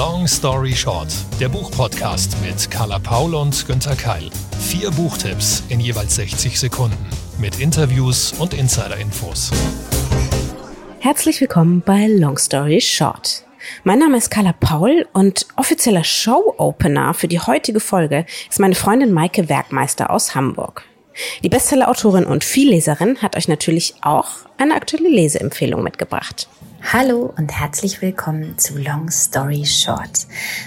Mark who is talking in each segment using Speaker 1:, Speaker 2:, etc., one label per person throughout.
Speaker 1: Long Story Short, der Buchpodcast mit Carla Paul und Günther Keil. Vier Buchtipps in jeweils 60 Sekunden mit Interviews und Insider-Infos.
Speaker 2: Herzlich willkommen bei Long Story Short. Mein Name ist Carla Paul und offizieller Show-Opener für die heutige Folge ist meine Freundin Maike Werkmeister aus Hamburg. Die Bestseller-Autorin und Vielleserin hat euch natürlich auch eine aktuelle Leseempfehlung mitgebracht.
Speaker 3: Hallo und herzlich willkommen zu Long Story Short.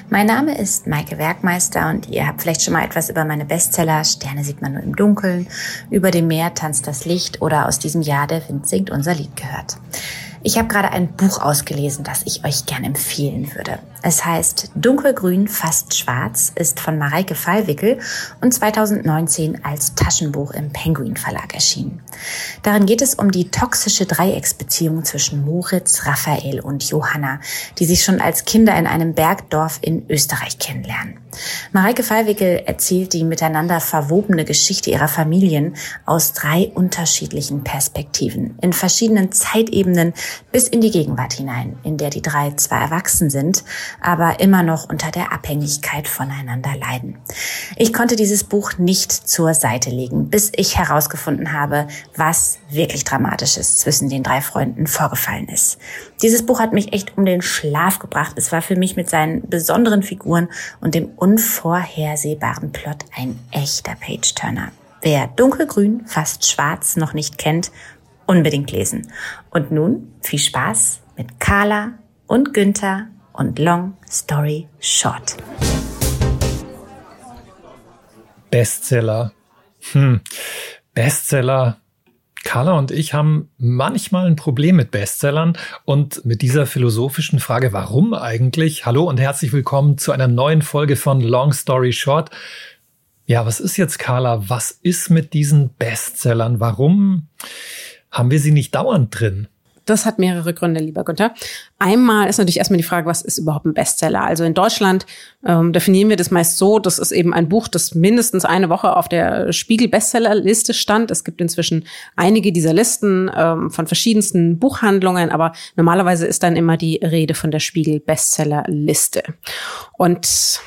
Speaker 3: Mein Name ist Maike Werkmeister und ihr habt vielleicht schon mal etwas über meine Bestseller Sterne sieht man nur im Dunkeln, über dem Meer tanzt das Licht oder aus diesem Jahr der Wind singt unser Lied gehört. Ich habe gerade ein Buch ausgelesen, das ich euch gern empfehlen würde. Es heißt Dunkelgrün, fast schwarz, ist von Mareike Fallwickel und 2019 als Taschenbuch im Penguin Verlag erschienen. Darin geht es um die toxische Dreiecksbeziehung zwischen Moritz, Raphael und Johanna, die sich schon als Kinder in einem Bergdorf in Österreich kennenlernen. Mareike Fallwickel erzählt die miteinander verwobene Geschichte ihrer Familien aus drei unterschiedlichen Perspektiven, in verschiedenen Zeitebenen bis in die Gegenwart hinein, in der die drei zwar erwachsen sind, aber immer noch unter der Abhängigkeit voneinander leiden. Ich konnte dieses Buch nicht zur Seite legen, bis ich herausgefunden habe, was wirklich Dramatisches zwischen den drei Freunden vorgefallen ist. Dieses Buch hat mich echt um den Schlaf gebracht. Es war für mich mit seinen besonderen Figuren und dem unvorhersehbaren Plot ein echter Page-Turner. Wer dunkelgrün, fast schwarz noch nicht kennt, unbedingt lesen. Und nun viel Spaß mit Carla und Günther und Long Story Short.
Speaker 1: Bestseller. Hm. Bestseller. Carla und ich haben manchmal ein Problem mit Bestsellern und mit dieser philosophischen Frage, warum eigentlich? Hallo und herzlich willkommen zu einer neuen Folge von Long Story Short. Ja, was ist jetzt, Carla? Was ist mit diesen Bestsellern? Warum haben wir sie nicht dauernd drin?
Speaker 2: Das hat mehrere Gründe, lieber Günther. Einmal ist natürlich erstmal die Frage, was ist überhaupt ein Bestseller? Also in Deutschland ähm, definieren wir das meist so, das ist eben ein Buch, das mindestens eine Woche auf der Spiegel-Bestseller-Liste stand. Es gibt inzwischen einige dieser Listen ähm, von verschiedensten Buchhandlungen, aber normalerweise ist dann immer die Rede von der Spiegel-Bestseller-Liste. Und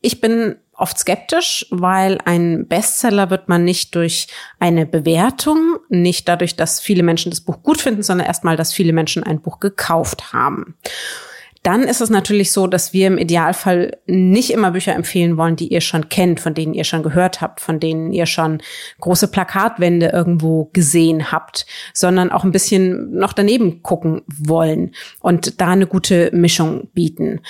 Speaker 2: ich bin oft skeptisch, weil ein Bestseller wird man nicht durch eine Bewertung, nicht dadurch, dass viele Menschen das Buch gut finden, sondern erstmal, dass viele Menschen ein Buch gekauft haben. Dann ist es natürlich so, dass wir im Idealfall nicht immer Bücher empfehlen wollen, die ihr schon kennt, von denen ihr schon gehört habt, von denen ihr schon große Plakatwände irgendwo gesehen habt, sondern auch ein bisschen noch daneben gucken wollen und da eine gute Mischung bieten.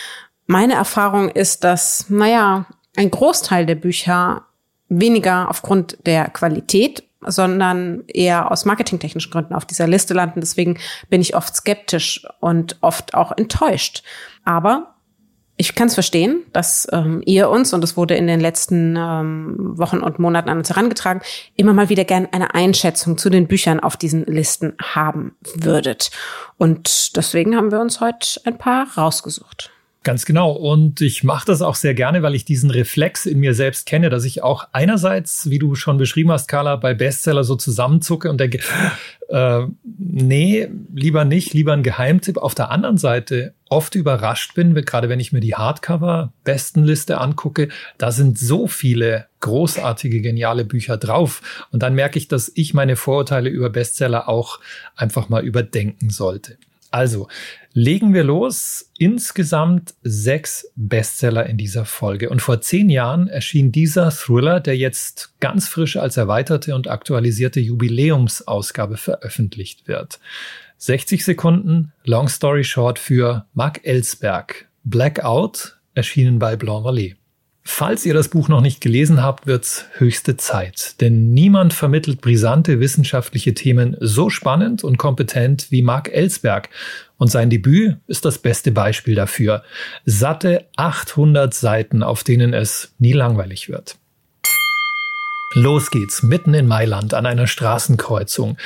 Speaker 2: Meine Erfahrung ist, dass, naja, ein Großteil der Bücher weniger aufgrund der Qualität, sondern eher aus marketingtechnischen Gründen auf dieser Liste landen. Deswegen bin ich oft skeptisch und oft auch enttäuscht. Aber ich kann es verstehen, dass ähm, ihr uns, und es wurde in den letzten ähm, Wochen und Monaten an uns herangetragen, immer mal wieder gern eine Einschätzung zu den Büchern auf diesen Listen haben würdet. Und deswegen haben wir uns heute ein paar rausgesucht.
Speaker 1: Ganz genau. Und ich mache das auch sehr gerne, weil ich diesen Reflex in mir selbst kenne, dass ich auch einerseits, wie du schon beschrieben hast, Carla, bei Bestseller so zusammenzucke und denke, äh, nee, lieber nicht, lieber ein Geheimtipp. Auf der anderen Seite oft überrascht bin, gerade wenn ich mir die Hardcover-Bestenliste angucke, da sind so viele großartige, geniale Bücher drauf. Und dann merke ich, dass ich meine Vorurteile über Bestseller auch einfach mal überdenken sollte. Also, legen wir los. Insgesamt sechs Bestseller in dieser Folge. Und vor zehn Jahren erschien dieser Thriller, der jetzt ganz frisch als erweiterte und aktualisierte Jubiläumsausgabe veröffentlicht wird. 60 Sekunden, Long Story Short für Mark Ellsberg. Blackout, erschienen bei Blanc Vallée. Falls ihr das Buch noch nicht gelesen habt, wird's höchste Zeit. Denn niemand vermittelt brisante wissenschaftliche Themen so spannend und kompetent wie Mark Ellsberg. Und sein Debüt ist das beste Beispiel dafür. Satte 800 Seiten, auf denen es nie langweilig wird. Los geht's, mitten in Mailand an einer Straßenkreuzung.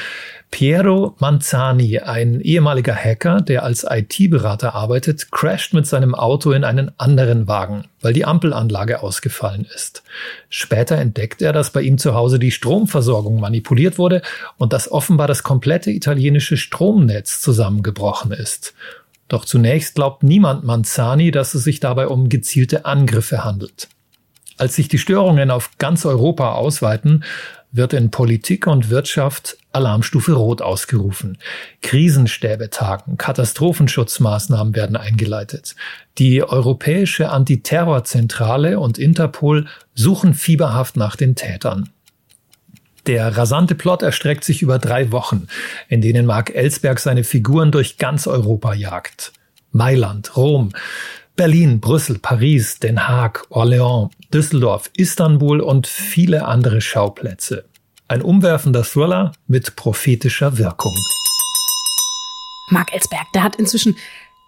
Speaker 1: Piero Manzani, ein ehemaliger Hacker, der als IT-Berater arbeitet, crasht mit seinem Auto in einen anderen Wagen, weil die Ampelanlage ausgefallen ist. Später entdeckt er, dass bei ihm zu Hause die Stromversorgung manipuliert wurde und dass offenbar das komplette italienische Stromnetz zusammengebrochen ist. Doch zunächst glaubt niemand Manzani, dass es sich dabei um gezielte Angriffe handelt. Als sich die Störungen auf ganz Europa ausweiten, wird in Politik und Wirtschaft Alarmstufe Rot ausgerufen. Krisenstäbe tagen, Katastrophenschutzmaßnahmen werden eingeleitet. Die Europäische Antiterrorzentrale und Interpol suchen fieberhaft nach den Tätern. Der rasante Plot erstreckt sich über drei Wochen, in denen Mark Ellsberg seine Figuren durch ganz Europa jagt. Mailand, Rom, Berlin, Brüssel, Paris, Den Haag, Orléans, Düsseldorf, Istanbul und viele andere Schauplätze. Ein umwerfender Thriller mit prophetischer Wirkung.
Speaker 2: Mark Ellsberg, der hat inzwischen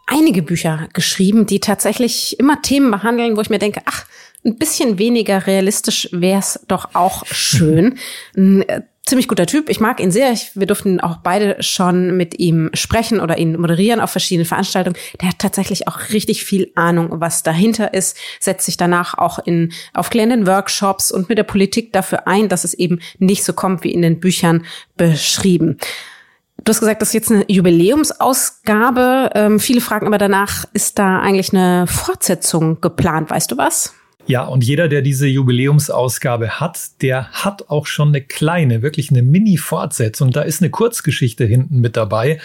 Speaker 2: einige Bücher geschrieben, die tatsächlich immer Themen behandeln, wo ich mir denke, ach, ein bisschen weniger realistisch wäre es doch auch schön. Ziemlich guter Typ. Ich mag ihn sehr. Ich, wir durften auch beide schon mit ihm sprechen oder ihn moderieren auf verschiedenen Veranstaltungen. Der hat tatsächlich auch richtig viel Ahnung, was dahinter ist, setzt sich danach auch in aufklärenden Workshops und mit der Politik dafür ein, dass es eben nicht so kommt wie in den Büchern beschrieben. Du hast gesagt, das ist jetzt eine Jubiläumsausgabe. Ähm, viele fragen aber danach, ist da eigentlich eine Fortsetzung geplant? Weißt du was?
Speaker 1: Ja, und jeder, der diese Jubiläumsausgabe hat, der hat auch schon eine kleine, wirklich eine Mini-Fortsetzung. Da ist eine Kurzgeschichte hinten mit dabei,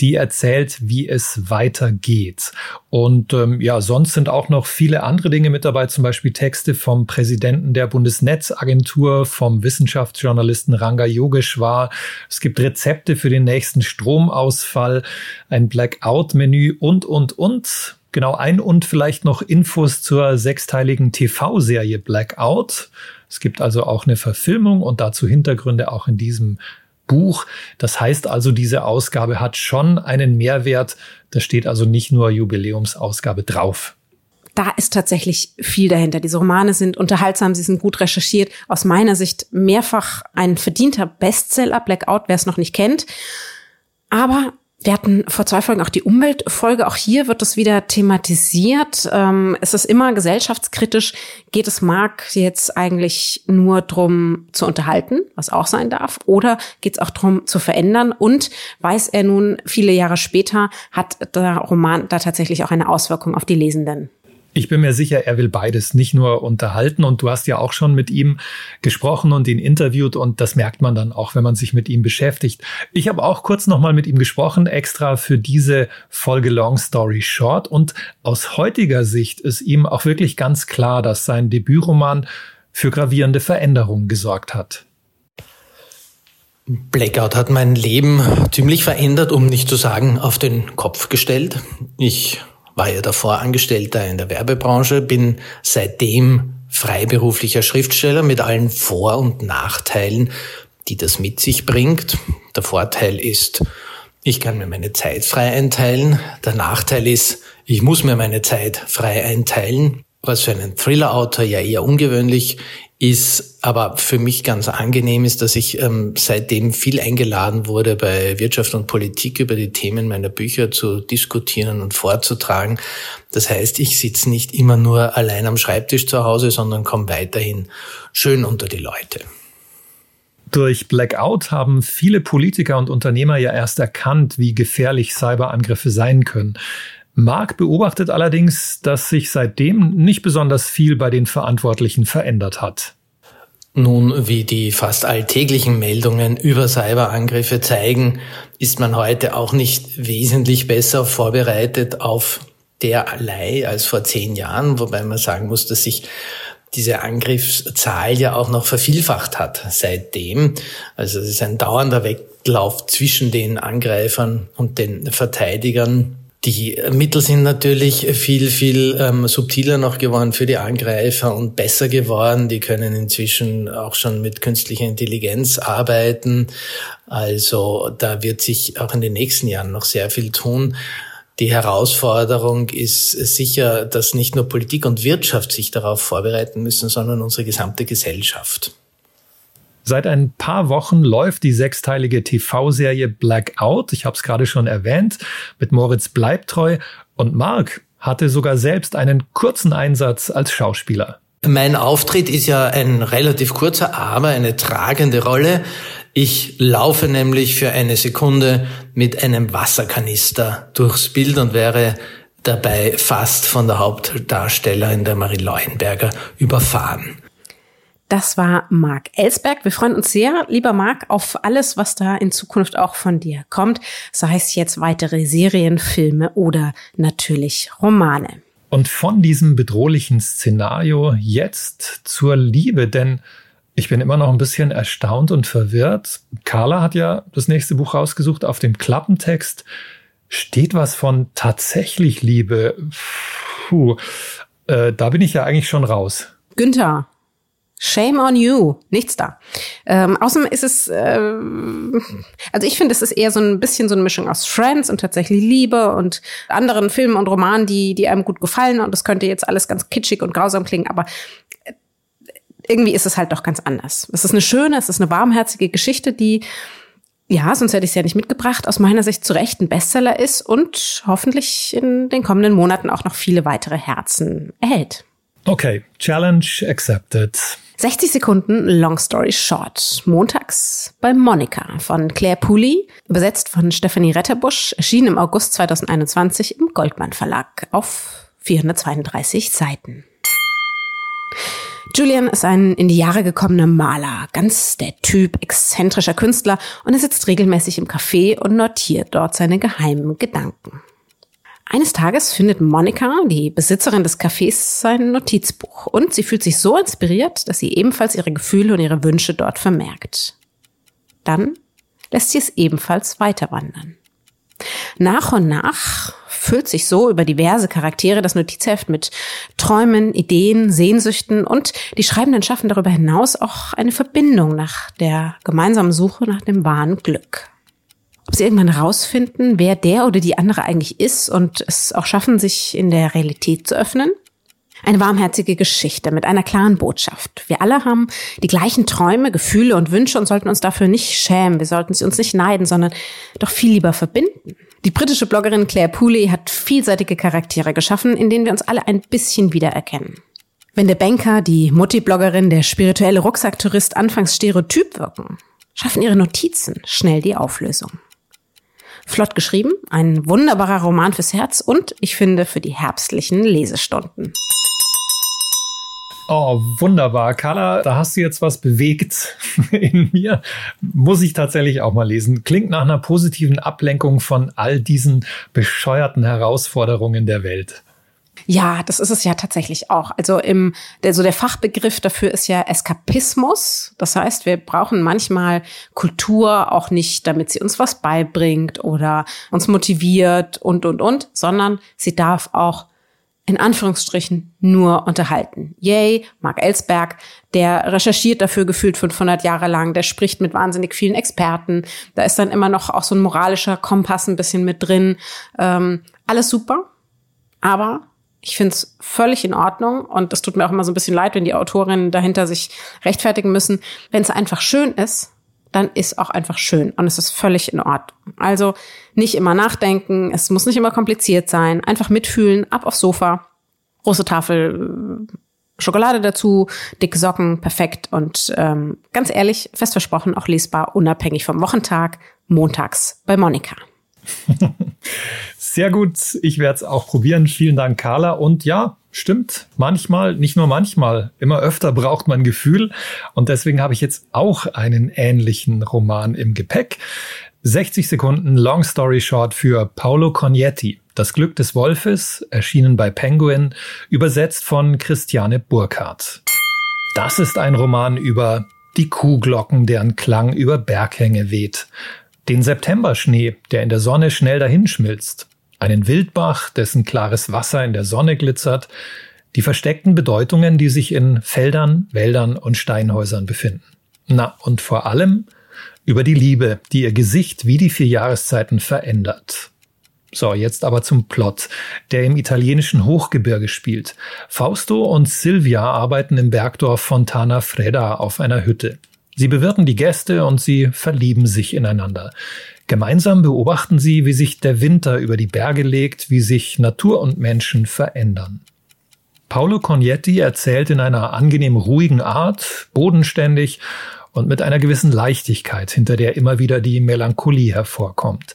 Speaker 1: die erzählt, wie es weitergeht. Und ähm, ja, sonst sind auch noch viele andere Dinge mit dabei, zum Beispiel Texte vom Präsidenten der Bundesnetzagentur, vom Wissenschaftsjournalisten Ranga Yogeshwar. Es gibt Rezepte für den nächsten Stromausfall, ein Blackout-Menü und, und, und. Genau, ein und vielleicht noch Infos zur sechsteiligen TV-Serie Blackout. Es gibt also auch eine Verfilmung und dazu Hintergründe auch in diesem Buch. Das heißt also, diese Ausgabe hat schon einen Mehrwert. Da steht also nicht nur Jubiläumsausgabe drauf.
Speaker 2: Da ist tatsächlich viel dahinter. Diese Romane sind unterhaltsam, sie sind gut recherchiert. Aus meiner Sicht mehrfach ein verdienter Bestseller, Blackout, wer es noch nicht kennt. Aber wir hatten vor zwei Folgen auch die Umweltfolge. Auch hier wird es wieder thematisiert. Ähm, es ist immer gesellschaftskritisch. Geht es Marc jetzt eigentlich nur drum zu unterhalten, was auch sein darf? Oder geht es auch drum zu verändern? Und weiß er nun, viele Jahre später, hat der Roman da tatsächlich auch eine Auswirkung auf die Lesenden?
Speaker 1: Ich bin mir sicher, er will beides nicht nur unterhalten und du hast ja auch schon mit ihm gesprochen und ihn interviewt und das merkt man dann auch, wenn man sich mit ihm beschäftigt. Ich habe auch kurz nochmal mit ihm gesprochen, extra für diese Folge Long Story Short und aus heutiger Sicht ist ihm auch wirklich ganz klar, dass sein Debütroman für gravierende Veränderungen gesorgt hat.
Speaker 4: Blackout hat mein Leben ziemlich verändert, um nicht zu sagen auf den Kopf gestellt. Ich war ja davor Angestellter in der Werbebranche, bin seitdem freiberuflicher Schriftsteller mit allen Vor- und Nachteilen, die das mit sich bringt. Der Vorteil ist, ich kann mir meine Zeit frei einteilen. Der Nachteil ist, ich muss mir meine Zeit frei einteilen, was für einen Thriller-Autor ja eher ungewöhnlich ist aber für mich ganz angenehm ist, dass ich ähm, seitdem viel eingeladen wurde, bei Wirtschaft und Politik über die Themen meiner Bücher zu diskutieren und vorzutragen. Das heißt, ich sitze nicht immer nur allein am Schreibtisch zu Hause, sondern komme weiterhin schön unter die Leute.
Speaker 1: Durch Blackout haben viele Politiker und Unternehmer ja erst erkannt, wie gefährlich Cyberangriffe sein können. Mark beobachtet allerdings, dass sich seitdem nicht besonders viel bei den Verantwortlichen verändert hat.
Speaker 4: Nun, wie die fast alltäglichen Meldungen über Cyberangriffe zeigen, ist man heute auch nicht wesentlich besser vorbereitet auf derlei als vor zehn Jahren, wobei man sagen muss, dass sich diese Angriffszahl ja auch noch vervielfacht hat seitdem. Also es ist ein dauernder Wettlauf zwischen den Angreifern und den Verteidigern. Die Mittel sind natürlich viel, viel ähm, subtiler noch geworden für die Angreifer und besser geworden. Die können inzwischen auch schon mit künstlicher Intelligenz arbeiten. Also da wird sich auch in den nächsten Jahren noch sehr viel tun. Die Herausforderung ist sicher, dass nicht nur Politik und Wirtschaft sich darauf vorbereiten müssen, sondern unsere gesamte Gesellschaft.
Speaker 1: Seit ein paar Wochen läuft die sechsteilige TV-Serie Blackout. Ich habe es gerade schon erwähnt, mit Moritz Bleibtreu. Und Mark hatte sogar selbst einen kurzen Einsatz als Schauspieler.
Speaker 4: Mein Auftritt ist ja ein relativ kurzer, aber eine tragende Rolle. Ich laufe nämlich für eine Sekunde mit einem Wasserkanister durchs Bild und wäre dabei fast von der Hauptdarstellerin der Marie Leuenberger überfahren.
Speaker 2: Das war Marc Ellsberg. Wir freuen uns sehr, lieber Marc, auf alles, was da in Zukunft auch von dir kommt. Sei es jetzt weitere Serien, Filme oder natürlich Romane.
Speaker 1: Und von diesem bedrohlichen Szenario jetzt zur Liebe, denn ich bin immer noch ein bisschen erstaunt und verwirrt. Carla hat ja das nächste Buch rausgesucht. Auf dem Klappentext steht was von tatsächlich Liebe. Puh, äh, da bin ich ja eigentlich schon raus.
Speaker 2: Günther, Shame on you, nichts da. Ähm, außerdem ist es, äh, also ich finde, es ist eher so ein bisschen so eine Mischung aus Friends und tatsächlich Liebe und anderen Filmen und Romanen, die, die einem gut gefallen. Und das könnte jetzt alles ganz kitschig und grausam klingen, aber irgendwie ist es halt doch ganz anders. Es ist eine schöne, es ist eine warmherzige Geschichte, die, ja, sonst hätte ich es ja nicht mitgebracht, aus meiner Sicht zu Recht ein Bestseller ist und hoffentlich in den kommenden Monaten auch noch viele weitere Herzen erhält.
Speaker 1: Okay, Challenge accepted.
Speaker 2: 60 Sekunden Long Story Short. Montags bei Monika von Claire Pooley, übersetzt von Stephanie Retterbusch, erschien im August 2021 im Goldmann Verlag auf 432 Seiten. Julian ist ein in die Jahre gekommener Maler, ganz der Typ exzentrischer Künstler und er sitzt regelmäßig im Café und notiert dort seine geheimen Gedanken. Eines Tages findet Monika, die Besitzerin des Cafés, sein Notizbuch und sie fühlt sich so inspiriert, dass sie ebenfalls ihre Gefühle und ihre Wünsche dort vermerkt. Dann lässt sie es ebenfalls weiter wandern. Nach und nach füllt sich so über diverse Charaktere das Notizheft mit Träumen, Ideen, Sehnsüchten und die Schreibenden schaffen darüber hinaus auch eine Verbindung nach der gemeinsamen Suche nach dem wahren Glück. Ob sie irgendwann herausfinden, wer der oder die andere eigentlich ist und es auch schaffen, sich in der Realität zu öffnen? Eine warmherzige Geschichte mit einer klaren Botschaft. Wir alle haben die gleichen Träume, Gefühle und Wünsche und sollten uns dafür nicht schämen. Wir sollten sie uns nicht neiden, sondern doch viel lieber verbinden. Die britische Bloggerin Claire Pooley hat vielseitige Charaktere geschaffen, in denen wir uns alle ein bisschen wiedererkennen. Wenn der Banker, die Mutti-Bloggerin, der spirituelle Rucksacktourist anfangs stereotyp wirken, schaffen ihre Notizen schnell die Auflösung. Flott geschrieben, ein wunderbarer Roman fürs Herz und ich finde für die herbstlichen Lesestunden.
Speaker 1: Oh, wunderbar. Carla, da hast du jetzt was bewegt in mir. Muss ich tatsächlich auch mal lesen. Klingt nach einer positiven Ablenkung von all diesen bescheuerten Herausforderungen der Welt.
Speaker 2: Ja, das ist es ja tatsächlich auch. Also im, der, so der Fachbegriff dafür ist ja Eskapismus. Das heißt, wir brauchen manchmal Kultur auch nicht, damit sie uns was beibringt oder uns motiviert und, und, und, sondern sie darf auch in Anführungsstrichen nur unterhalten. Yay, Mark Ellsberg, der recherchiert dafür gefühlt 500 Jahre lang, der spricht mit wahnsinnig vielen Experten. Da ist dann immer noch auch so ein moralischer Kompass ein bisschen mit drin. Ähm, alles super, aber ich finde es völlig in Ordnung und es tut mir auch immer so ein bisschen leid, wenn die Autorinnen dahinter sich rechtfertigen müssen. Wenn es einfach schön ist, dann ist auch einfach schön und es ist völlig in Ordnung. Also nicht immer nachdenken, es muss nicht immer kompliziert sein, einfach mitfühlen, ab aufs Sofa, große Tafel äh, Schokolade dazu, dicke Socken, perfekt und ähm, ganz ehrlich, fest versprochen, auch lesbar, unabhängig vom Wochentag, montags bei Monika.
Speaker 1: Sehr gut, ich werde es auch probieren. Vielen Dank, Carla. Und ja, stimmt, manchmal, nicht nur manchmal, immer öfter braucht man Gefühl. Und deswegen habe ich jetzt auch einen ähnlichen Roman im Gepäck. 60 Sekunden Long Story Short für Paolo Cognetti. Das Glück des Wolfes, erschienen bei Penguin, übersetzt von Christiane Burkhardt. Das ist ein Roman über die Kuhglocken, deren Klang über Berghänge weht. Den Septemberschnee, der in der Sonne schnell dahinschmilzt einen Wildbach, dessen klares Wasser in der Sonne glitzert, die versteckten Bedeutungen, die sich in Feldern, Wäldern und Steinhäusern befinden. Na, und vor allem über die Liebe, die ihr Gesicht wie die vier Jahreszeiten verändert. So, jetzt aber zum Plot, der im italienischen Hochgebirge spielt. Fausto und Silvia arbeiten im Bergdorf Fontana Fredda auf einer Hütte. Sie bewirten die Gäste und sie verlieben sich ineinander. Gemeinsam beobachten sie, wie sich der Winter über die Berge legt, wie sich Natur und Menschen verändern. Paolo Cognetti erzählt in einer angenehm ruhigen Art, bodenständig und mit einer gewissen Leichtigkeit, hinter der immer wieder die Melancholie hervorkommt.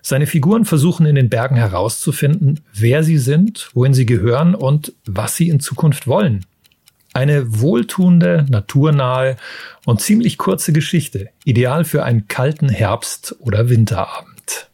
Speaker 1: Seine Figuren versuchen in den Bergen herauszufinden, wer sie sind, wohin sie gehören und was sie in Zukunft wollen. Eine wohltuende, naturnahe und ziemlich kurze Geschichte, ideal für einen kalten Herbst- oder Winterabend.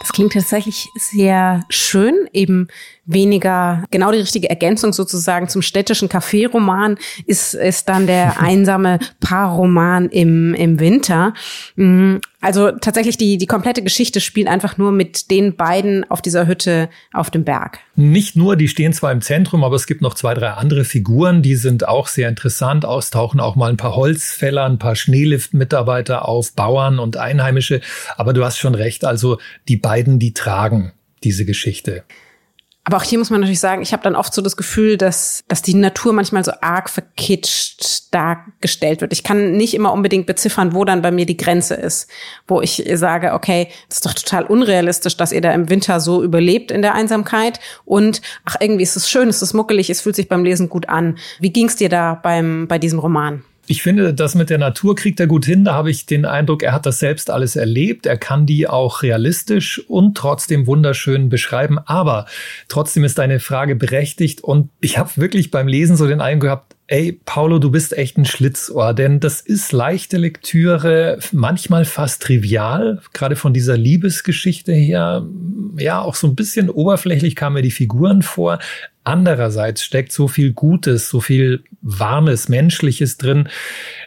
Speaker 2: Das klingt tatsächlich sehr schön, eben weniger genau die richtige Ergänzung sozusagen zum städtischen Café-Roman ist, ist dann der einsame Paarroman im, im Winter. Mm, also tatsächlich die, die komplette Geschichte spielt einfach nur mit den beiden auf dieser Hütte auf dem Berg.
Speaker 1: Nicht nur, die stehen zwar im Zentrum, aber es gibt noch zwei, drei andere Figuren, die sind auch sehr interessant, austauchen auch mal ein paar Holzfäller, ein paar Schneelift-Mitarbeiter auf, Bauern und Einheimische. Aber du hast schon recht, also die beiden, die tragen diese Geschichte.
Speaker 2: Aber auch hier muss man natürlich sagen, ich habe dann oft so das Gefühl, dass, dass die Natur manchmal so arg verkitscht dargestellt wird. Ich kann nicht immer unbedingt beziffern, wo dann bei mir die Grenze ist, wo ich sage, okay, das ist doch total unrealistisch, dass ihr da im Winter so überlebt in der Einsamkeit und ach, irgendwie ist es schön, ist es muckelig, es fühlt sich beim Lesen gut an. Wie ging's dir da beim, bei diesem Roman?
Speaker 1: Ich finde, das mit der Natur kriegt er gut hin. Da habe ich den Eindruck, er hat das selbst alles erlebt. Er kann die auch realistisch und trotzdem wunderschön beschreiben. Aber trotzdem ist deine Frage berechtigt. Und ich habe wirklich beim Lesen so den Eindruck gehabt, ey, Paulo, du bist echt ein Schlitzohr, denn das ist leichte Lektüre, manchmal fast trivial, gerade von dieser Liebesgeschichte her. Ja, auch so ein bisschen oberflächlich kamen mir die Figuren vor. Andererseits steckt so viel Gutes, so viel Warmes, Menschliches drin,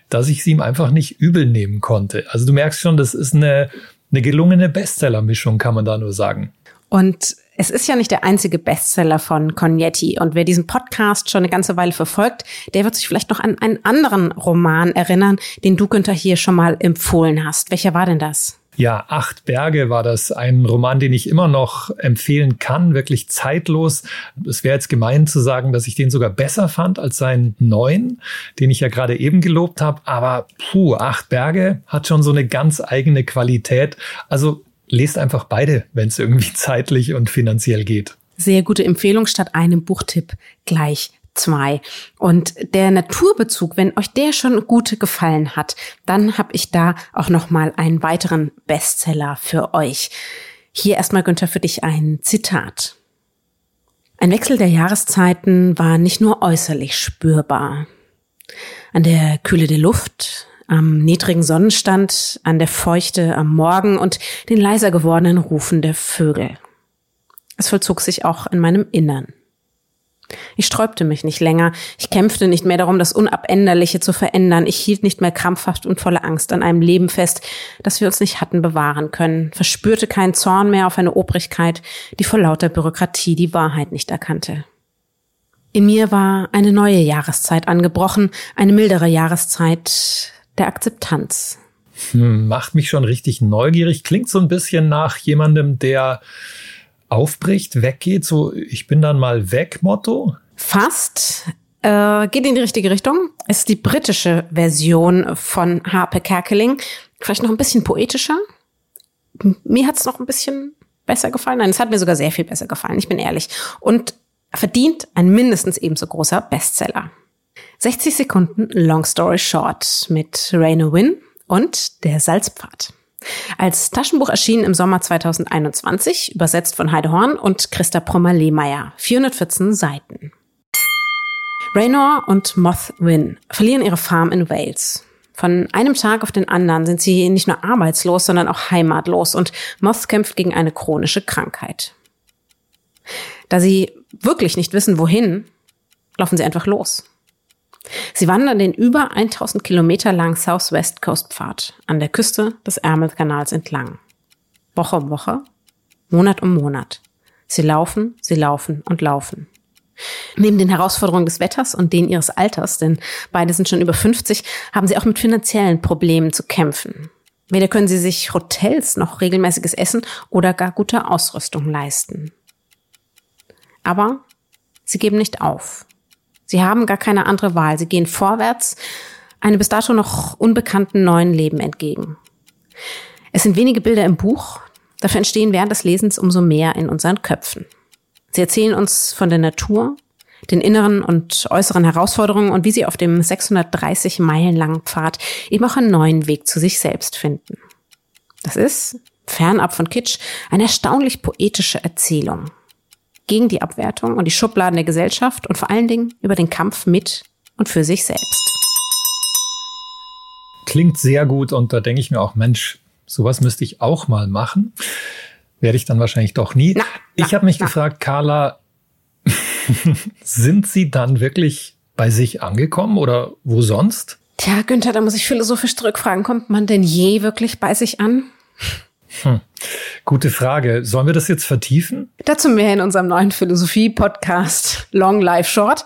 Speaker 1: dass ich sie ihm einfach nicht übel nehmen konnte. Also du merkst schon, das ist eine, eine gelungene Bestseller-Mischung, kann man da nur sagen.
Speaker 2: Und es ist ja nicht der einzige Bestseller von Cognetti. Und wer diesen Podcast schon eine ganze Weile verfolgt, der wird sich vielleicht noch an einen anderen Roman erinnern, den du, Günther, hier schon mal empfohlen hast. Welcher war denn das?
Speaker 1: Ja, Acht Berge war das ein Roman, den ich immer noch empfehlen kann, wirklich zeitlos. Es wäre jetzt gemein zu sagen, dass ich den sogar besser fand als seinen neuen, den ich ja gerade eben gelobt habe. Aber puh, Acht Berge hat schon so eine ganz eigene Qualität. Also lest einfach beide, wenn es irgendwie zeitlich und finanziell geht.
Speaker 2: Sehr gute Empfehlung statt einem Buchtipp gleich zwei. Und der Naturbezug, wenn euch der schon gut gefallen hat, dann habe ich da auch noch mal einen weiteren Bestseller für euch. Hier erstmal Günther für dich ein Zitat. Ein Wechsel der Jahreszeiten war nicht nur äußerlich spürbar. An der Kühle der Luft, am niedrigen Sonnenstand, an der Feuchte am Morgen und den leiser gewordenen Rufen der Vögel. Es vollzog sich auch in meinem Innern. Ich sträubte mich nicht länger. Ich kämpfte nicht mehr darum, das Unabänderliche zu verändern. Ich hielt nicht mehr krampfhaft und voller Angst an einem Leben fest, das wir uns nicht hatten bewahren können, verspürte keinen Zorn mehr auf eine Obrigkeit, die vor lauter Bürokratie die Wahrheit nicht erkannte. In mir war eine neue Jahreszeit angebrochen, eine mildere Jahreszeit der Akzeptanz.
Speaker 1: Hm, macht mich schon richtig neugierig. Klingt so ein bisschen nach jemandem, der aufbricht, weggeht, so ich bin dann mal weg Motto?
Speaker 2: Fast. Äh, geht in die richtige Richtung. Ist die britische Version von Harpe Kerkeling. Vielleicht noch ein bisschen poetischer. Mir hat es noch ein bisschen besser gefallen. Nein, es hat mir sogar sehr viel besser gefallen, ich bin ehrlich. Und verdient ein mindestens ebenso großer Bestseller. 60 Sekunden Long Story Short mit Raina Wynn und der Salzpfad. Als Taschenbuch erschienen im Sommer 2021, übersetzt von Heide Horn und Christa Prommer-Lehmeier. 414 Seiten. Raynor und Moth Wynn verlieren ihre Farm in Wales. Von einem Tag auf den anderen sind sie nicht nur arbeitslos, sondern auch heimatlos und Moth kämpft gegen eine chronische Krankheit. Da sie wirklich nicht wissen, wohin, laufen sie einfach los. Sie wandern den über 1000 Kilometer langen Southwest Coast Pfad an der Küste des Ärmelkanals entlang. Woche um Woche, Monat um Monat. Sie laufen, sie laufen und laufen. Neben den Herausforderungen des Wetters und denen ihres Alters, denn beide sind schon über 50, haben sie auch mit finanziellen Problemen zu kämpfen. Weder können sie sich Hotels noch regelmäßiges Essen oder gar gute Ausrüstung leisten. Aber sie geben nicht auf. Sie haben gar keine andere Wahl. Sie gehen vorwärts, einem bis dato noch unbekannten neuen Leben entgegen. Es sind wenige Bilder im Buch, dafür entstehen während des Lesens umso mehr in unseren Köpfen. Sie erzählen uns von der Natur, den inneren und äußeren Herausforderungen und wie sie auf dem 630 Meilen langen Pfad eben auch einen neuen Weg zu sich selbst finden. Das ist, fernab von Kitsch, eine erstaunlich poetische Erzählung. Gegen die Abwertung und die Schubladen der Gesellschaft und vor allen Dingen über den Kampf mit und für sich selbst.
Speaker 1: Klingt sehr gut und da denke ich mir auch, Mensch, sowas müsste ich auch mal machen. Werde ich dann wahrscheinlich doch nie. Na, ich habe mich na. gefragt, Carla, sind Sie dann wirklich bei sich angekommen oder wo sonst?
Speaker 2: Tja, Günther, da muss ich philosophisch zurückfragen. Kommt man denn je wirklich bei sich an?
Speaker 1: Hm. Gute Frage. Sollen wir das jetzt vertiefen?
Speaker 2: Dazu mehr in unserem neuen Philosophie-Podcast Long Life Short.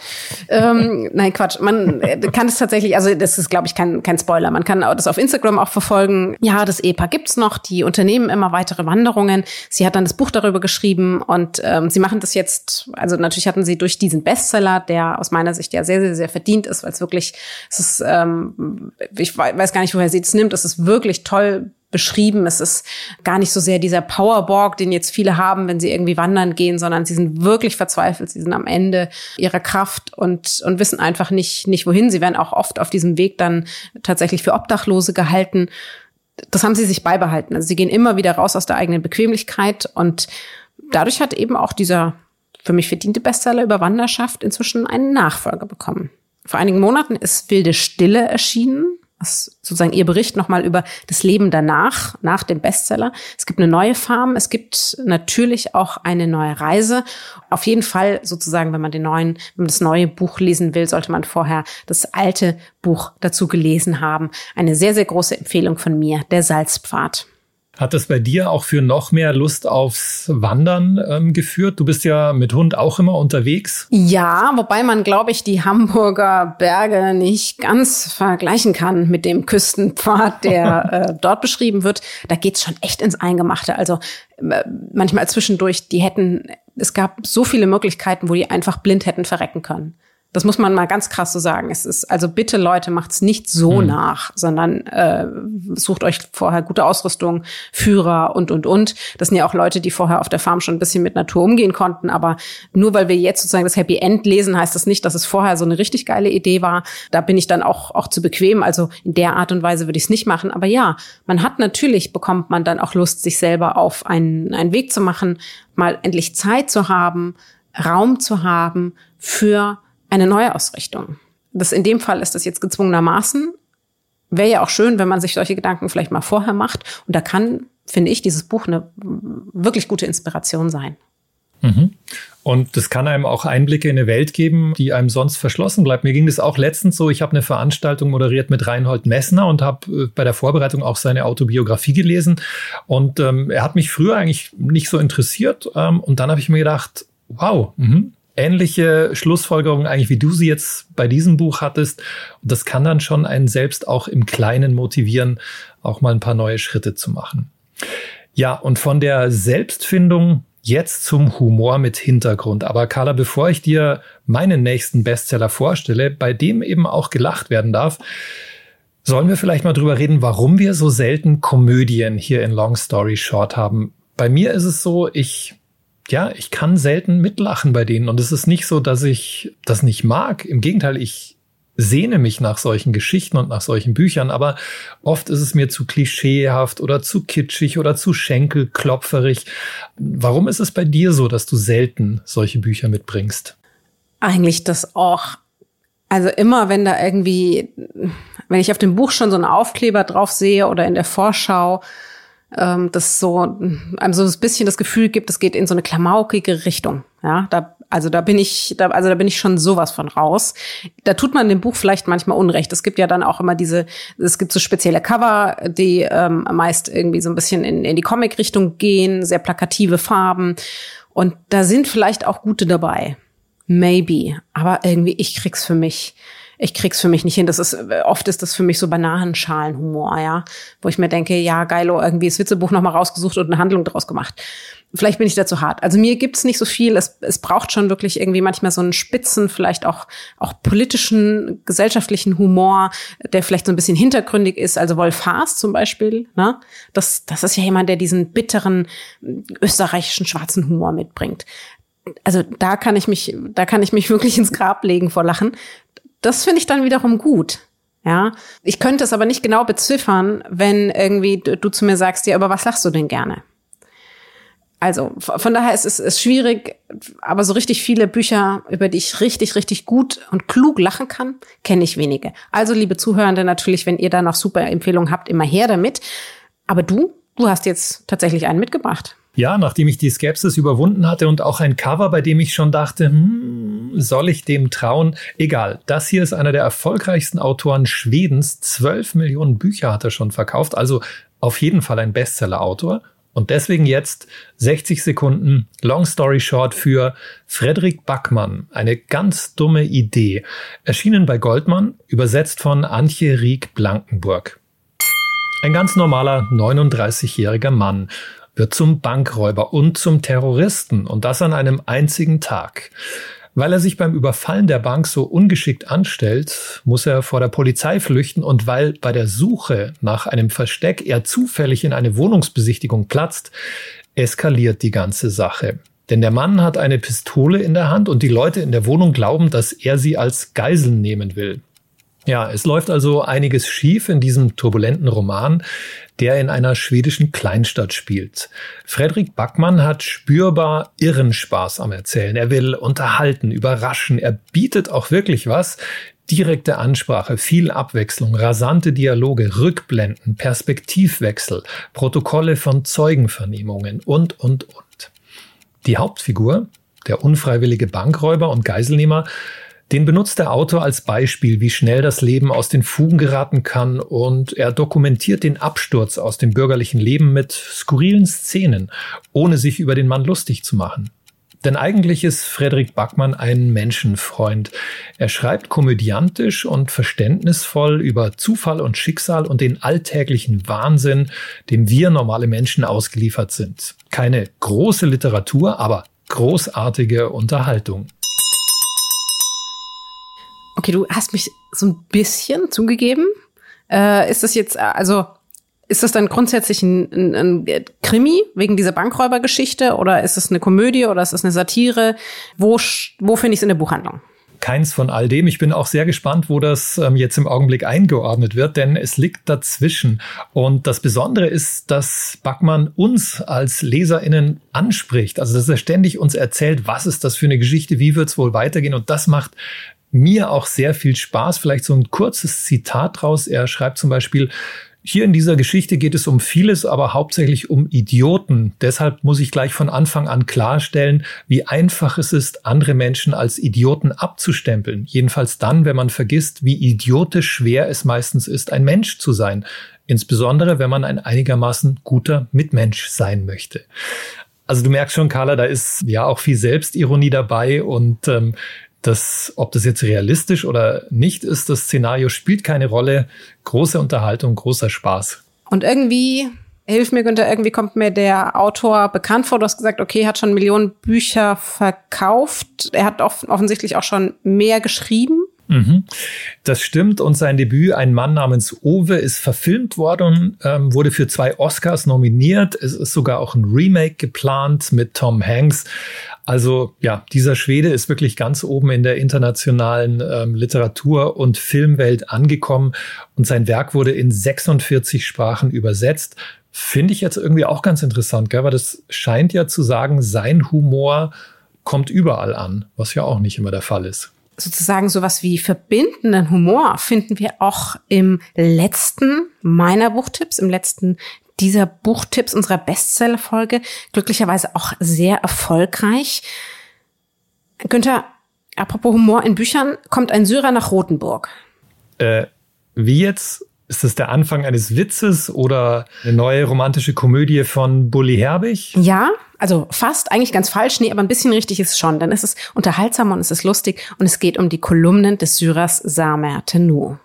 Speaker 2: Ähm, nein, Quatsch. Man äh, kann es tatsächlich, also das ist, glaube ich, kein, kein Spoiler. Man kann das auf Instagram auch verfolgen. Ja, das Ehepaar gibt's noch. Die unternehmen immer weitere Wanderungen. Sie hat dann das Buch darüber geschrieben und ähm, sie machen das jetzt, also natürlich hatten sie durch diesen Bestseller, der aus meiner Sicht ja sehr, sehr, sehr verdient ist, weil es wirklich, es ist, ähm, ich weiß gar nicht, woher sie es nimmt. Es ist wirklich toll beschrieben. Es ist gar nicht so sehr dieser Powerborg, den jetzt viele haben, wenn sie irgendwie wandern gehen, sondern sie sind wirklich verzweifelt. Sie sind am Ende ihrer Kraft und, und wissen einfach nicht, nicht wohin. Sie werden auch oft auf diesem Weg dann tatsächlich für Obdachlose gehalten. Das haben sie sich beibehalten. Also sie gehen immer wieder raus aus der eigenen Bequemlichkeit und dadurch hat eben auch dieser für mich verdiente Bestseller über Wanderschaft inzwischen einen Nachfolger bekommen. Vor einigen Monaten ist Wilde Stille erschienen was sozusagen ihr Bericht nochmal über das Leben danach, nach dem Bestseller. Es gibt eine neue Farm, es gibt natürlich auch eine neue Reise. Auf jeden Fall sozusagen, wenn man den neuen, wenn man das neue Buch lesen will, sollte man vorher das alte Buch dazu gelesen haben. Eine sehr, sehr große Empfehlung von mir, der Salzpfad.
Speaker 1: Hat das bei dir auch für noch mehr Lust aufs Wandern ähm, geführt? Du bist ja mit Hund auch immer unterwegs.
Speaker 2: Ja, wobei man, glaube ich, die Hamburger Berge nicht ganz vergleichen kann mit dem Küstenpfad, der äh, dort beschrieben wird. Da geht's schon echt ins Eingemachte. Also äh, manchmal zwischendurch, die hätten, es gab so viele Möglichkeiten, wo die einfach blind hätten verrecken können. Das muss man mal ganz krass so sagen. Es ist also bitte Leute, macht's nicht so hm. nach, sondern äh, sucht euch vorher gute Ausrüstung, Führer und und und. Das sind ja auch Leute, die vorher auf der Farm schon ein bisschen mit Natur umgehen konnten. Aber nur weil wir jetzt sozusagen das Happy End lesen, heißt das nicht, dass es vorher so eine richtig geile Idee war. Da bin ich dann auch auch zu bequem. Also in der Art und Weise würde ich es nicht machen. Aber ja, man hat natürlich bekommt man dann auch Lust, sich selber auf einen einen Weg zu machen, mal endlich Zeit zu haben, Raum zu haben für eine Neuausrichtung. Das in dem Fall ist das jetzt gezwungenermaßen. Wäre ja auch schön, wenn man sich solche Gedanken vielleicht mal vorher macht. Und da kann, finde ich, dieses Buch eine wirklich gute Inspiration sein.
Speaker 1: Mhm. Und das kann einem auch Einblicke in eine Welt geben, die einem sonst verschlossen bleibt. Mir ging das auch letztens so. Ich habe eine Veranstaltung moderiert mit Reinhold Messner und habe äh, bei der Vorbereitung auch seine Autobiografie gelesen. Und ähm, er hat mich früher eigentlich nicht so interessiert. Ähm, und dann habe ich mir gedacht, wow, mh, ähnliche Schlussfolgerungen eigentlich, wie du sie jetzt bei diesem Buch hattest. Und das kann dann schon einen selbst auch im Kleinen motivieren, auch mal ein paar neue Schritte zu machen. Ja, und von der Selbstfindung jetzt zum Humor mit Hintergrund. Aber Carla, bevor ich dir meinen nächsten Bestseller vorstelle, bei dem eben auch gelacht werden darf, sollen wir vielleicht mal drüber reden, warum wir so selten Komödien hier in Long Story Short haben. Bei mir ist es so, ich ja, ich kann selten mitlachen bei denen. Und es ist nicht so, dass ich das nicht mag. Im Gegenteil, ich sehne mich nach solchen Geschichten und nach solchen Büchern, aber oft ist es mir zu klischeehaft oder zu kitschig oder zu schenkelklopferig. Warum ist es bei dir so, dass du selten solche Bücher mitbringst?
Speaker 2: Eigentlich das auch. Also immer, wenn da irgendwie, wenn ich auf dem Buch schon so einen Aufkleber drauf sehe oder in der Vorschau, ähm, das so einem so ein bisschen das Gefühl gibt, es geht in so eine klamaukige Richtung. Ja, da, also da bin ich, da, also da bin ich schon sowas von raus. Da tut man dem Buch vielleicht manchmal Unrecht. Es gibt ja dann auch immer diese, es gibt so spezielle Cover, die ähm, meist irgendwie so ein bisschen in, in die Comic-Richtung gehen, sehr plakative Farben. Und da sind vielleicht auch gute dabei. Maybe. Aber irgendwie, ich krieg's für mich ich krieg's für mich nicht hin. Das ist, oft ist das für mich so Bananenschalenhumor, ja. Wo ich mir denke, ja, geilo, irgendwie das Witzebuch nochmal rausgesucht und eine Handlung draus gemacht. Vielleicht bin ich da zu hart. Also mir gibt's nicht so viel. Es, es braucht schon wirklich irgendwie manchmal so einen spitzen, vielleicht auch, auch politischen, gesellschaftlichen Humor, der vielleicht so ein bisschen hintergründig ist. Also Wolf Haas zum Beispiel, ne? Das, das ist ja jemand, der diesen bitteren österreichischen schwarzen Humor mitbringt also da kann ich mich, da kann ich mich wirklich ins Grab legen vor Lachen. Das finde ich dann wiederum gut. Ja, ich könnte es aber nicht genau beziffern, wenn irgendwie du, du zu mir sagst, ja, aber was lachst du denn gerne? Also von daher ist es ist schwierig, aber so richtig viele Bücher, über die ich richtig, richtig gut und klug lachen kann, kenne ich wenige. Also liebe Zuhörende, natürlich, wenn ihr da noch super Empfehlungen habt, immer her damit. Aber du, du hast jetzt tatsächlich einen mitgebracht.
Speaker 1: Ja, nachdem ich die Skepsis überwunden hatte und auch ein Cover, bei dem ich schon dachte, hm, soll ich dem trauen? Egal, das hier ist einer der erfolgreichsten Autoren Schwedens. Zwölf Millionen Bücher hat er schon verkauft, also auf jeden Fall ein Bestseller-Autor. Und deswegen jetzt 60 Sekunden Long Story Short für Frederik Backmann. Eine ganz dumme Idee. Erschienen bei Goldmann, übersetzt von Antje Rieck Blankenburg. Ein ganz normaler 39-jähriger Mann wird zum Bankräuber und zum Terroristen und das an einem einzigen Tag. Weil er sich beim Überfallen der Bank so ungeschickt anstellt, muss er vor der Polizei flüchten und weil bei der Suche nach einem Versteck er zufällig in eine Wohnungsbesichtigung platzt, eskaliert die ganze Sache. Denn der Mann hat eine Pistole in der Hand und die Leute in der Wohnung glauben, dass er sie als Geiseln nehmen will. Ja, es läuft also einiges schief in diesem turbulenten Roman, der in einer schwedischen Kleinstadt spielt. Frederik Backmann hat spürbar irren Spaß am Erzählen. Er will unterhalten, überraschen. Er bietet auch wirklich was. Direkte Ansprache, viel Abwechslung, rasante Dialoge, Rückblenden, Perspektivwechsel, Protokolle von Zeugenvernehmungen und, und, und. Die Hauptfigur, der unfreiwillige Bankräuber und Geiselnehmer, den benutzt der Autor als Beispiel, wie schnell das Leben aus den Fugen geraten kann und er dokumentiert den Absturz aus dem bürgerlichen Leben mit skurrilen Szenen, ohne sich über den Mann lustig zu machen. Denn eigentlich ist Frederik Backmann ein Menschenfreund. Er schreibt komödiantisch und verständnisvoll über Zufall und Schicksal und den alltäglichen Wahnsinn, dem wir normale Menschen ausgeliefert sind. Keine große Literatur, aber großartige Unterhaltung.
Speaker 2: Okay, du hast mich so ein bisschen zugegeben. Äh, ist das jetzt, also ist das dann grundsätzlich ein, ein, ein Krimi wegen dieser Bankräubergeschichte oder ist es eine Komödie oder ist es eine Satire? Wo, wo finde ich es in der Buchhandlung?
Speaker 1: keins von all dem. Ich bin auch sehr gespannt, wo das ähm, jetzt im Augenblick eingeordnet wird, denn es liegt dazwischen. Und das Besondere ist, dass Backmann uns als LeserInnen anspricht. Also, dass er ständig uns erzählt, was ist das für eine Geschichte, wie wird es wohl weitergehen. Und das macht mir auch sehr viel Spaß. Vielleicht so ein kurzes Zitat draus. Er schreibt zum Beispiel, hier in dieser Geschichte geht es um vieles, aber hauptsächlich um Idioten. Deshalb muss ich gleich von Anfang an klarstellen, wie einfach es ist, andere Menschen als Idioten abzustempeln. Jedenfalls dann, wenn man vergisst, wie idiotisch schwer es meistens ist, ein Mensch zu sein. Insbesondere, wenn man ein einigermaßen guter Mitmensch sein möchte. Also du merkst schon, Carla, da ist ja auch viel Selbstironie dabei und ähm, das, ob das jetzt realistisch oder nicht ist, das Szenario spielt keine Rolle. Große Unterhaltung, großer Spaß.
Speaker 2: Und irgendwie, hilf mir Günther, irgendwie kommt mir der Autor bekannt vor. Du hast gesagt, okay, hat schon Millionen Bücher verkauft. Er hat offensichtlich auch schon mehr geschrieben.
Speaker 1: Mhm. Das stimmt. Und sein Debüt, ein Mann namens Owe, ist verfilmt worden, ähm, wurde für zwei Oscars nominiert. Es ist sogar auch ein Remake geplant mit Tom Hanks. Also ja, dieser Schwede ist wirklich ganz oben in der internationalen ähm, Literatur- und Filmwelt angekommen und sein Werk wurde in 46 Sprachen übersetzt. Finde ich jetzt irgendwie auch ganz interessant, gell? weil das scheint ja zu sagen, sein Humor kommt überall an, was ja auch nicht immer der Fall ist
Speaker 2: sozusagen sowas wie verbindenden Humor finden wir auch im letzten meiner Buchtipps, im letzten dieser Buchtipps unserer Bestseller-Folge glücklicherweise auch sehr erfolgreich. Günther, apropos Humor in Büchern, kommt ein Syrer nach Rothenburg.
Speaker 1: Äh, wie jetzt? Ist das der Anfang eines Witzes oder eine neue romantische Komödie von Bully Herbig?
Speaker 2: Ja, also fast, eigentlich ganz falsch, nee, aber ein bisschen richtig ist es schon. Ist es unterhaltsam und es ist lustig und es geht um die Kolumnen des Syrers Samer Tenou.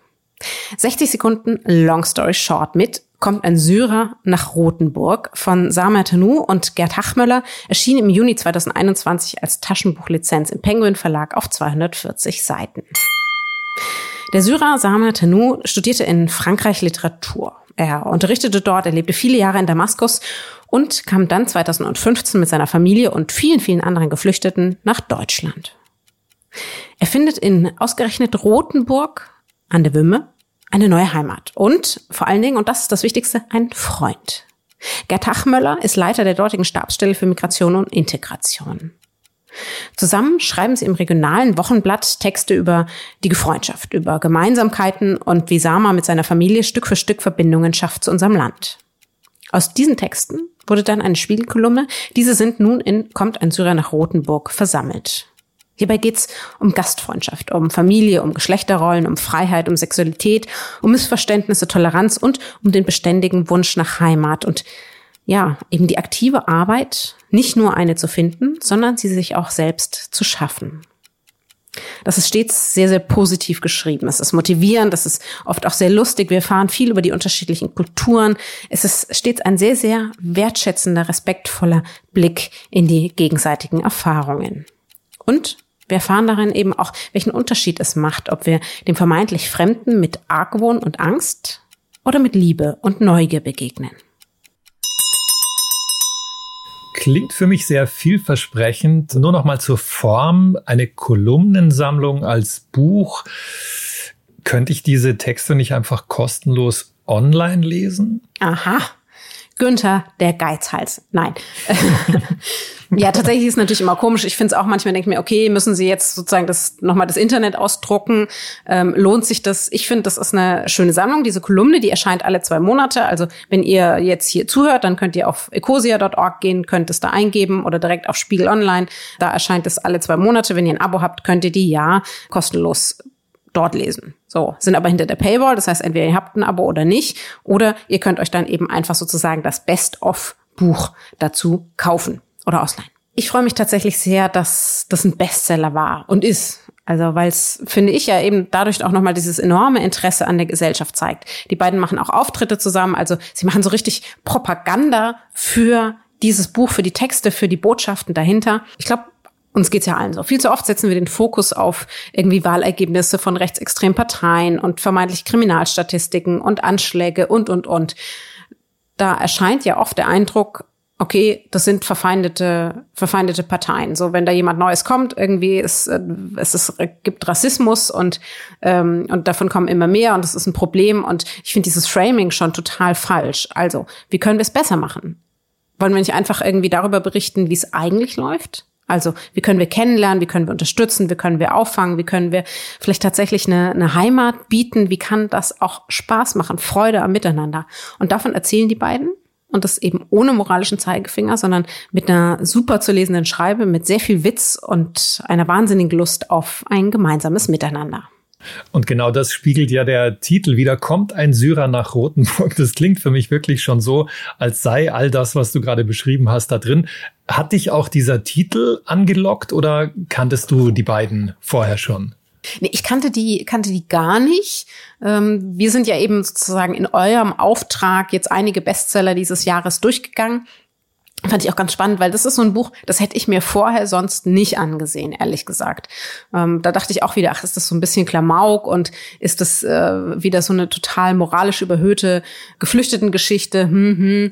Speaker 2: 60 Sekunden Long Story Short mit kommt ein Syrer nach Rothenburg von Samer Tenou und Gerd Hachmöller erschien im Juni 2021 als Taschenbuchlizenz im Penguin Verlag auf 240 Seiten. Der Syrer Samer Tenou studierte in Frankreich Literatur. Er unterrichtete dort, er lebte viele Jahre in Damaskus und kam dann 2015 mit seiner Familie und vielen, vielen anderen Geflüchteten nach Deutschland. Er findet in ausgerechnet Rothenburg an der Wümme eine neue Heimat und vor allen Dingen, und das ist das Wichtigste, ein Freund. Gerd Hachmöller ist Leiter der dortigen Stabsstelle für Migration und Integration. Zusammen schreiben sie im regionalen Wochenblatt Texte über die Freundschaft, über Gemeinsamkeiten und wie Sama mit seiner Familie Stück für Stück Verbindungen schafft zu unserem Land. Aus diesen Texten wurde dann eine Spiegelkolumne. Diese sind nun in Kommt ein Syrer nach Rothenburg versammelt. Hierbei geht's um Gastfreundschaft, um Familie, um Geschlechterrollen, um Freiheit, um Sexualität, um Missverständnisse, Toleranz und um den beständigen Wunsch nach Heimat und ja, eben die aktive Arbeit, nicht nur eine zu finden, sondern sie sich auch selbst zu schaffen. Das ist stets sehr, sehr positiv geschrieben. Es ist motivierend, es ist oft auch sehr lustig. Wir erfahren viel über die unterschiedlichen Kulturen. Es ist stets ein sehr, sehr wertschätzender, respektvoller Blick in die gegenseitigen Erfahrungen. Und wir erfahren darin eben auch, welchen Unterschied es macht, ob wir dem vermeintlich Fremden mit Argwohn und Angst oder mit Liebe und Neugier begegnen.
Speaker 1: Klingt für mich sehr vielversprechend. Nur noch mal zur Form. Eine Kolumnensammlung als Buch. Könnte ich diese Texte nicht einfach kostenlos online lesen?
Speaker 2: Aha. Günther, der Geizhals. Nein. ja, tatsächlich ist natürlich immer komisch. Ich finde es auch manchmal, denke ich mir, okay, müssen Sie jetzt sozusagen das nochmal das Internet ausdrucken? Ähm, lohnt sich das? Ich finde, das ist eine schöne Sammlung. Diese Kolumne, die erscheint alle zwei Monate. Also wenn ihr jetzt hier zuhört, dann könnt ihr auf ecosia.org gehen, könnt es da eingeben oder direkt auf Spiegel Online. Da erscheint es alle zwei Monate. Wenn ihr ein Abo habt, könnt ihr die ja kostenlos dort lesen. So, sind aber hinter der Paywall, das heißt, entweder ihr habt ein Abo oder nicht, oder ihr könnt euch dann eben einfach sozusagen das Best-of-Buch dazu kaufen oder ausleihen. Ich freue mich tatsächlich sehr, dass das ein Bestseller war und ist. Also, weil es, finde ich, ja eben dadurch auch nochmal dieses enorme Interesse an der Gesellschaft zeigt. Die beiden machen auch Auftritte zusammen, also sie machen so richtig Propaganda für dieses Buch, für die Texte, für die Botschaften dahinter. Ich glaube, uns geht's ja allen so. Viel zu oft setzen wir den Fokus auf irgendwie Wahlergebnisse von rechtsextremen Parteien und vermeintlich Kriminalstatistiken und Anschläge und, und, und. Da erscheint ja oft der Eindruck, okay, das sind verfeindete, verfeindete Parteien. So, wenn da jemand Neues kommt, irgendwie ist, äh, es ist, gibt Rassismus und, ähm, und davon kommen immer mehr und das ist ein Problem. Und ich finde dieses Framing schon total falsch. Also, wie können wir es besser machen? Wollen wir nicht einfach irgendwie darüber berichten, wie es eigentlich läuft? Also wie können wir kennenlernen, wie können wir unterstützen, wie können wir auffangen, wie können wir vielleicht tatsächlich eine, eine Heimat bieten, wie kann das auch Spaß machen, Freude am Miteinander. Und davon erzählen die beiden. Und das eben ohne moralischen Zeigefinger, sondern mit einer super zu lesenden Schreibe, mit sehr viel Witz und einer wahnsinnigen Lust auf ein gemeinsames Miteinander.
Speaker 1: Und genau das spiegelt ja der Titel wieder. Kommt ein Syrer nach Rothenburg? Das klingt für mich wirklich schon so, als sei all das, was du gerade beschrieben hast, da drin. Hat dich auch dieser Titel angelockt oder kanntest du die beiden vorher schon?
Speaker 2: Nee, ich kannte die, kannte die gar nicht. Ähm, wir sind ja eben sozusagen in eurem Auftrag jetzt einige Bestseller dieses Jahres durchgegangen. Fand ich auch ganz spannend, weil das ist so ein Buch, das hätte ich mir vorher sonst nicht angesehen, ehrlich gesagt. Ähm, da dachte ich auch wieder, ach, ist das so ein bisschen Klamauk und ist das äh, wieder so eine total moralisch überhöhte Geflüchtetengeschichte? Hm, hm.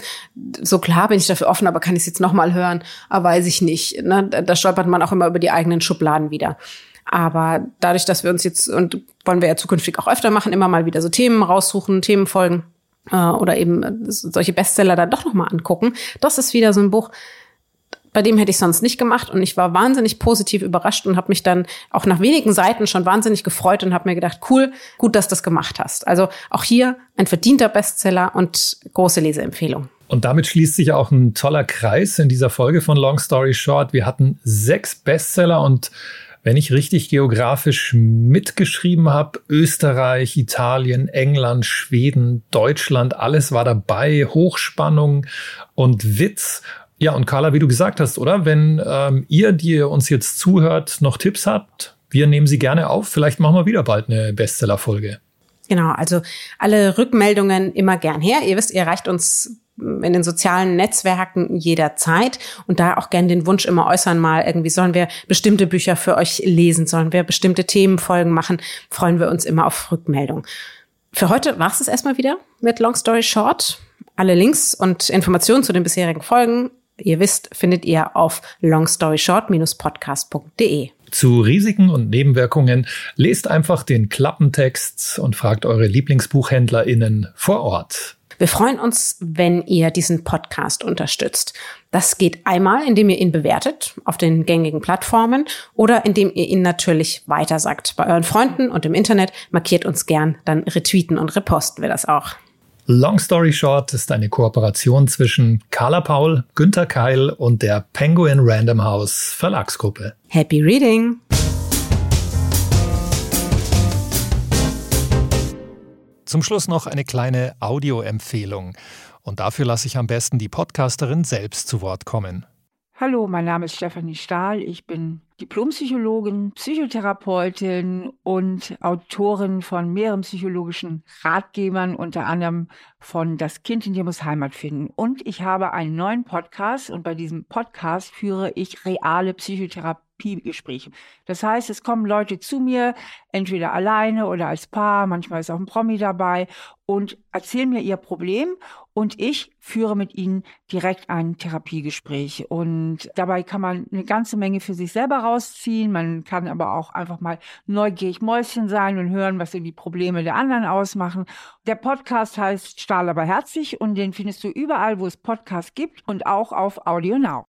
Speaker 2: So klar bin ich dafür offen, aber kann ich es jetzt nochmal hören? Aber weiß ich nicht. Ne? Da stolpert man auch immer über die eigenen Schubladen wieder. Aber dadurch, dass wir uns jetzt, und wollen wir ja zukünftig auch öfter machen, immer mal wieder so Themen raussuchen, Themenfolgen, äh, oder eben äh, solche Bestseller dann doch nochmal angucken. Das ist wieder so ein Buch, bei dem hätte ich sonst nicht gemacht und ich war wahnsinnig positiv überrascht und habe mich dann auch nach wenigen Seiten schon wahnsinnig gefreut und habe mir gedacht, cool, gut, dass du das gemacht hast. Also auch hier ein verdienter Bestseller und große Leseempfehlung.
Speaker 1: Und damit schließt sich auch ein toller Kreis in dieser Folge von Long Story Short. Wir hatten sechs Bestseller und wenn ich richtig geografisch mitgeschrieben habe, Österreich, Italien, England, Schweden, Deutschland, alles war dabei, Hochspannung und Witz. Ja, und Carla, wie du gesagt hast, oder? Wenn ähm, ihr, die uns jetzt zuhört, noch Tipps habt, wir nehmen sie gerne auf. Vielleicht machen wir wieder bald eine Bestseller-Folge.
Speaker 2: Genau, also alle Rückmeldungen immer gern her. Ihr wisst, ihr erreicht uns in den sozialen Netzwerken jederzeit und da auch gern den Wunsch immer äußern mal irgendwie sollen wir bestimmte Bücher für euch lesen, sollen wir bestimmte Themenfolgen machen, freuen wir uns immer auf Rückmeldung. Für heute war es erstmal wieder mit Long Story Short Alle Links und Informationen zu den bisherigen Folgen, ihr wisst, findet ihr auf longstoryshort-podcast.de.
Speaker 1: Zu Risiken und Nebenwirkungen lest einfach den Klappentext und fragt eure LieblingsbuchhändlerInnen vor Ort.
Speaker 2: Wir freuen uns, wenn ihr diesen Podcast unterstützt. Das geht einmal, indem ihr ihn bewertet auf den gängigen Plattformen oder indem ihr ihn natürlich weitersagt bei euren Freunden und im Internet. Markiert uns gern, dann retweeten und reposten wir das auch.
Speaker 1: Long Story Short ist eine Kooperation zwischen Carla Paul, Günter Keil und der Penguin Random House Verlagsgruppe.
Speaker 2: Happy Reading!
Speaker 1: Zum Schluss noch eine kleine Audioempfehlung. Und dafür lasse ich am besten die Podcasterin selbst zu Wort kommen.
Speaker 5: Hallo, mein Name ist Stefanie Stahl. Ich bin Diplompsychologin, Psychotherapeutin und Autorin von mehreren psychologischen Ratgebern, unter anderem von Das Kind in dir muss Heimat finden. Und ich habe einen neuen Podcast und bei diesem Podcast führe ich reale Psychotherapiegespräche. Das heißt, es kommen Leute zu mir, entweder alleine oder als Paar, manchmal ist auch ein Promi dabei und erzählen mir ihr Problem und ich führe mit ihnen direkt ein Therapiegespräch. Und dabei kann man eine ganze Menge für sich selber rausziehen. Man kann aber auch einfach mal neugierig Mäuschen sein und hören, was die Probleme der anderen ausmachen. Der Podcast heißt Stahl aber herzlich und den findest du überall, wo es Podcasts gibt und auch auf Audio Now.